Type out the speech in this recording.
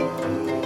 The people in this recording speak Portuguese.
Música